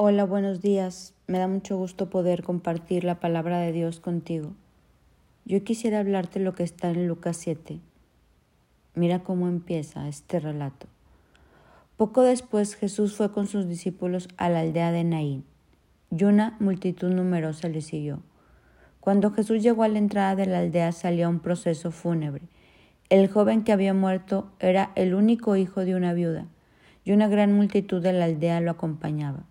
Hola, buenos días. Me da mucho gusto poder compartir la palabra de Dios contigo. Yo quisiera hablarte lo que está en Lucas 7. Mira cómo empieza este relato. Poco después Jesús fue con sus discípulos a la aldea de Naín, y una multitud numerosa le siguió. Cuando Jesús llegó a la entrada de la aldea salía un proceso fúnebre. El joven que había muerto era el único hijo de una viuda, y una gran multitud de la aldea lo acompañaba.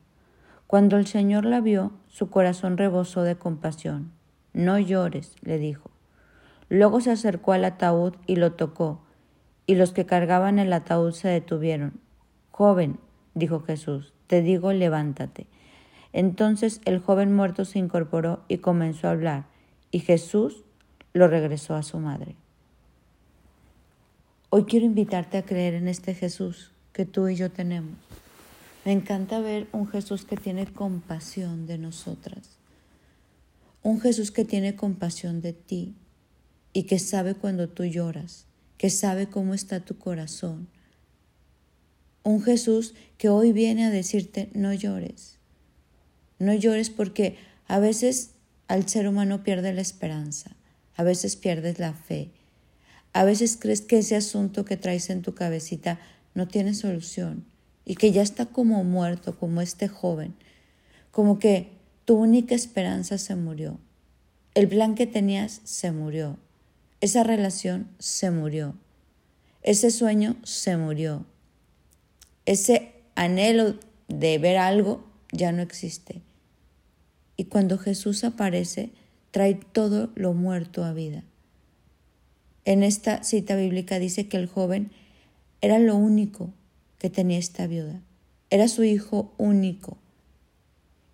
Cuando el Señor la vio, su corazón rebosó de compasión. No llores, le dijo. Luego se acercó al ataúd y lo tocó, y los que cargaban el ataúd se detuvieron. Joven, dijo Jesús, te digo, levántate. Entonces el joven muerto se incorporó y comenzó a hablar, y Jesús lo regresó a su madre. Hoy quiero invitarte a creer en este Jesús que tú y yo tenemos. Me encanta ver un Jesús que tiene compasión de nosotras. Un Jesús que tiene compasión de ti y que sabe cuando tú lloras, que sabe cómo está tu corazón. Un Jesús que hoy viene a decirte, no llores. No llores porque a veces al ser humano pierde la esperanza, a veces pierdes la fe, a veces crees que ese asunto que traes en tu cabecita no tiene solución y que ya está como muerto, como este joven, como que tu única esperanza se murió, el plan que tenías se murió, esa relación se murió, ese sueño se murió, ese anhelo de ver algo ya no existe. Y cuando Jesús aparece, trae todo lo muerto a vida. En esta cita bíblica dice que el joven era lo único que tenía esta viuda. Era su hijo único.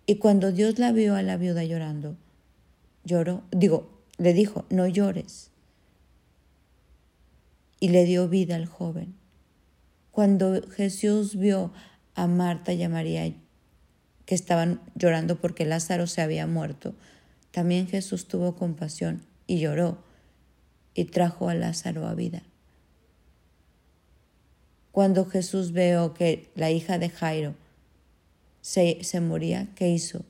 Y cuando Dios la vio a la viuda llorando, lloró, digo, le dijo, no llores. Y le dio vida al joven. Cuando Jesús vio a Marta y a María que estaban llorando porque Lázaro se había muerto, también Jesús tuvo compasión y lloró y trajo a Lázaro a vida. Cuando Jesús vio que la hija de Jairo se, se moría, ¿qué hizo?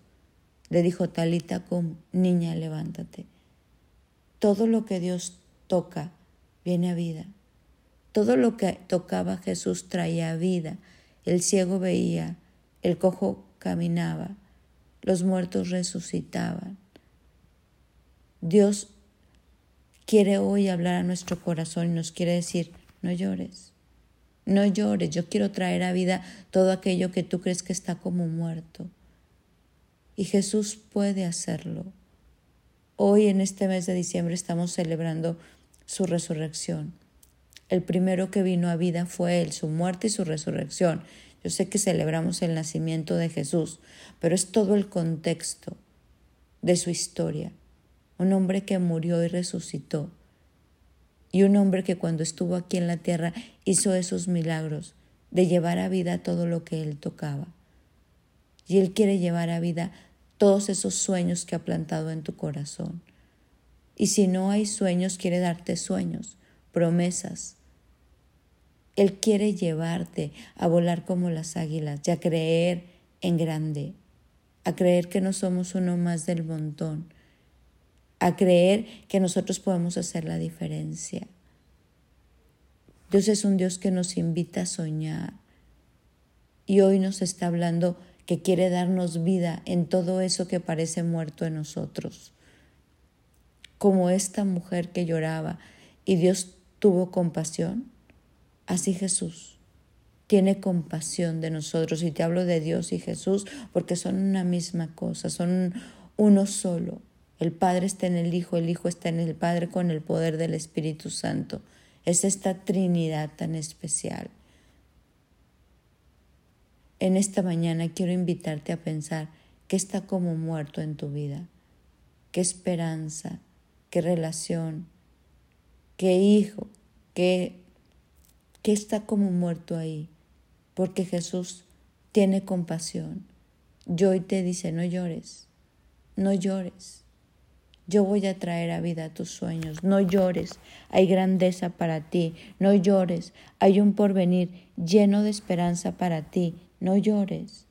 Le dijo, Talita cum, niña, levántate. Todo lo que Dios toca viene a vida. Todo lo que tocaba Jesús traía vida. El ciego veía, el cojo caminaba, los muertos resucitaban. Dios quiere hoy hablar a nuestro corazón y nos quiere decir, no llores. No llores, yo quiero traer a vida todo aquello que tú crees que está como muerto. Y Jesús puede hacerlo. Hoy en este mes de diciembre estamos celebrando su resurrección. El primero que vino a vida fue Él, su muerte y su resurrección. Yo sé que celebramos el nacimiento de Jesús, pero es todo el contexto de su historia. Un hombre que murió y resucitó y un hombre que cuando estuvo aquí en la tierra hizo esos milagros de llevar a vida todo lo que él tocaba. Y él quiere llevar a vida todos esos sueños que ha plantado en tu corazón. Y si no hay sueños, quiere darte sueños, promesas. Él quiere llevarte a volar como las águilas y a creer en grande, a creer que no somos uno más del montón, a creer que nosotros podemos hacer la diferencia. Dios es un Dios que nos invita a soñar y hoy nos está hablando que quiere darnos vida en todo eso que parece muerto en nosotros. Como esta mujer que lloraba y Dios tuvo compasión, así Jesús tiene compasión de nosotros. Y te hablo de Dios y Jesús porque son una misma cosa, son uno solo. El Padre está en el Hijo, el Hijo está en el Padre con el poder del Espíritu Santo. Es esta Trinidad tan especial. En esta mañana quiero invitarte a pensar qué está como muerto en tu vida, qué esperanza, qué relación, qué hijo, qué, qué está como muerto ahí, porque Jesús tiene compasión. Hoy te dice, no llores, no llores. Yo voy a traer a vida tus sueños. No llores, hay grandeza para ti. No llores, hay un porvenir lleno de esperanza para ti. No llores.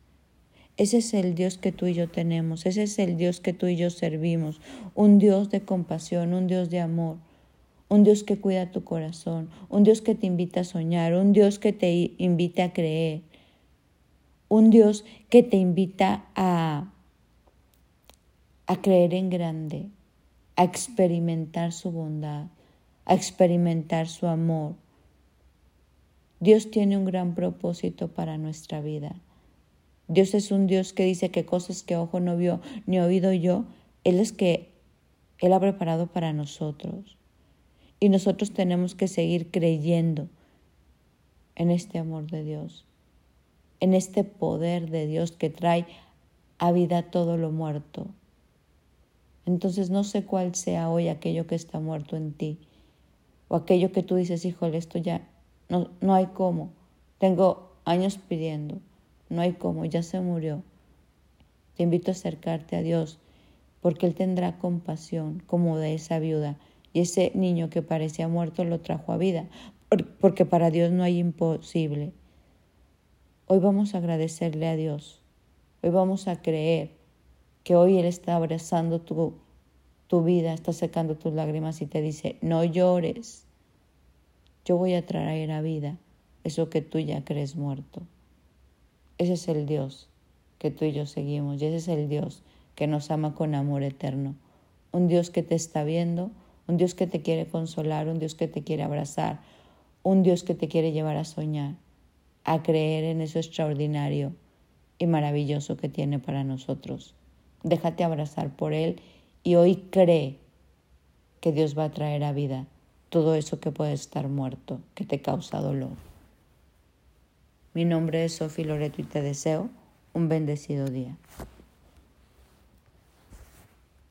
Ese es el Dios que tú y yo tenemos, ese es el Dios que tú y yo servimos, un Dios de compasión, un Dios de amor, un Dios que cuida tu corazón, un Dios que te invita a soñar, un Dios que te invita a creer, un Dios que te invita a, a creer en grande, a experimentar su bondad, a experimentar su amor. Dios tiene un gran propósito para nuestra vida. Dios es un Dios que dice que cosas que ojo no vio ni oído yo, Él es que Él ha preparado para nosotros. Y nosotros tenemos que seguir creyendo en este amor de Dios, en este poder de Dios que trae a vida todo lo muerto. Entonces no sé cuál sea hoy aquello que está muerto en ti, o aquello que tú dices, híjole, esto ya no, no hay cómo. Tengo años pidiendo no hay cómo, ya se murió. Te invito a acercarte a Dios, porque Él tendrá compasión como de esa viuda, y ese niño que parecía muerto lo trajo a vida, porque para Dios no hay imposible. Hoy vamos a agradecerle a Dios, hoy vamos a creer que hoy Él está abrazando tu, tu vida, está secando tus lágrimas y te dice, no llores, yo voy a traer a vida eso que tú ya crees muerto. Ese es el Dios que tú y yo seguimos y ese es el Dios que nos ama con amor eterno. Un Dios que te está viendo, un Dios que te quiere consolar, un Dios que te quiere abrazar, un Dios que te quiere llevar a soñar, a creer en eso extraordinario y maravilloso que tiene para nosotros. Déjate abrazar por Él y hoy cree que Dios va a traer a vida todo eso que puede estar muerto, que te causa dolor. Mi nombre es Sofi Loreto y te deseo un bendecido día.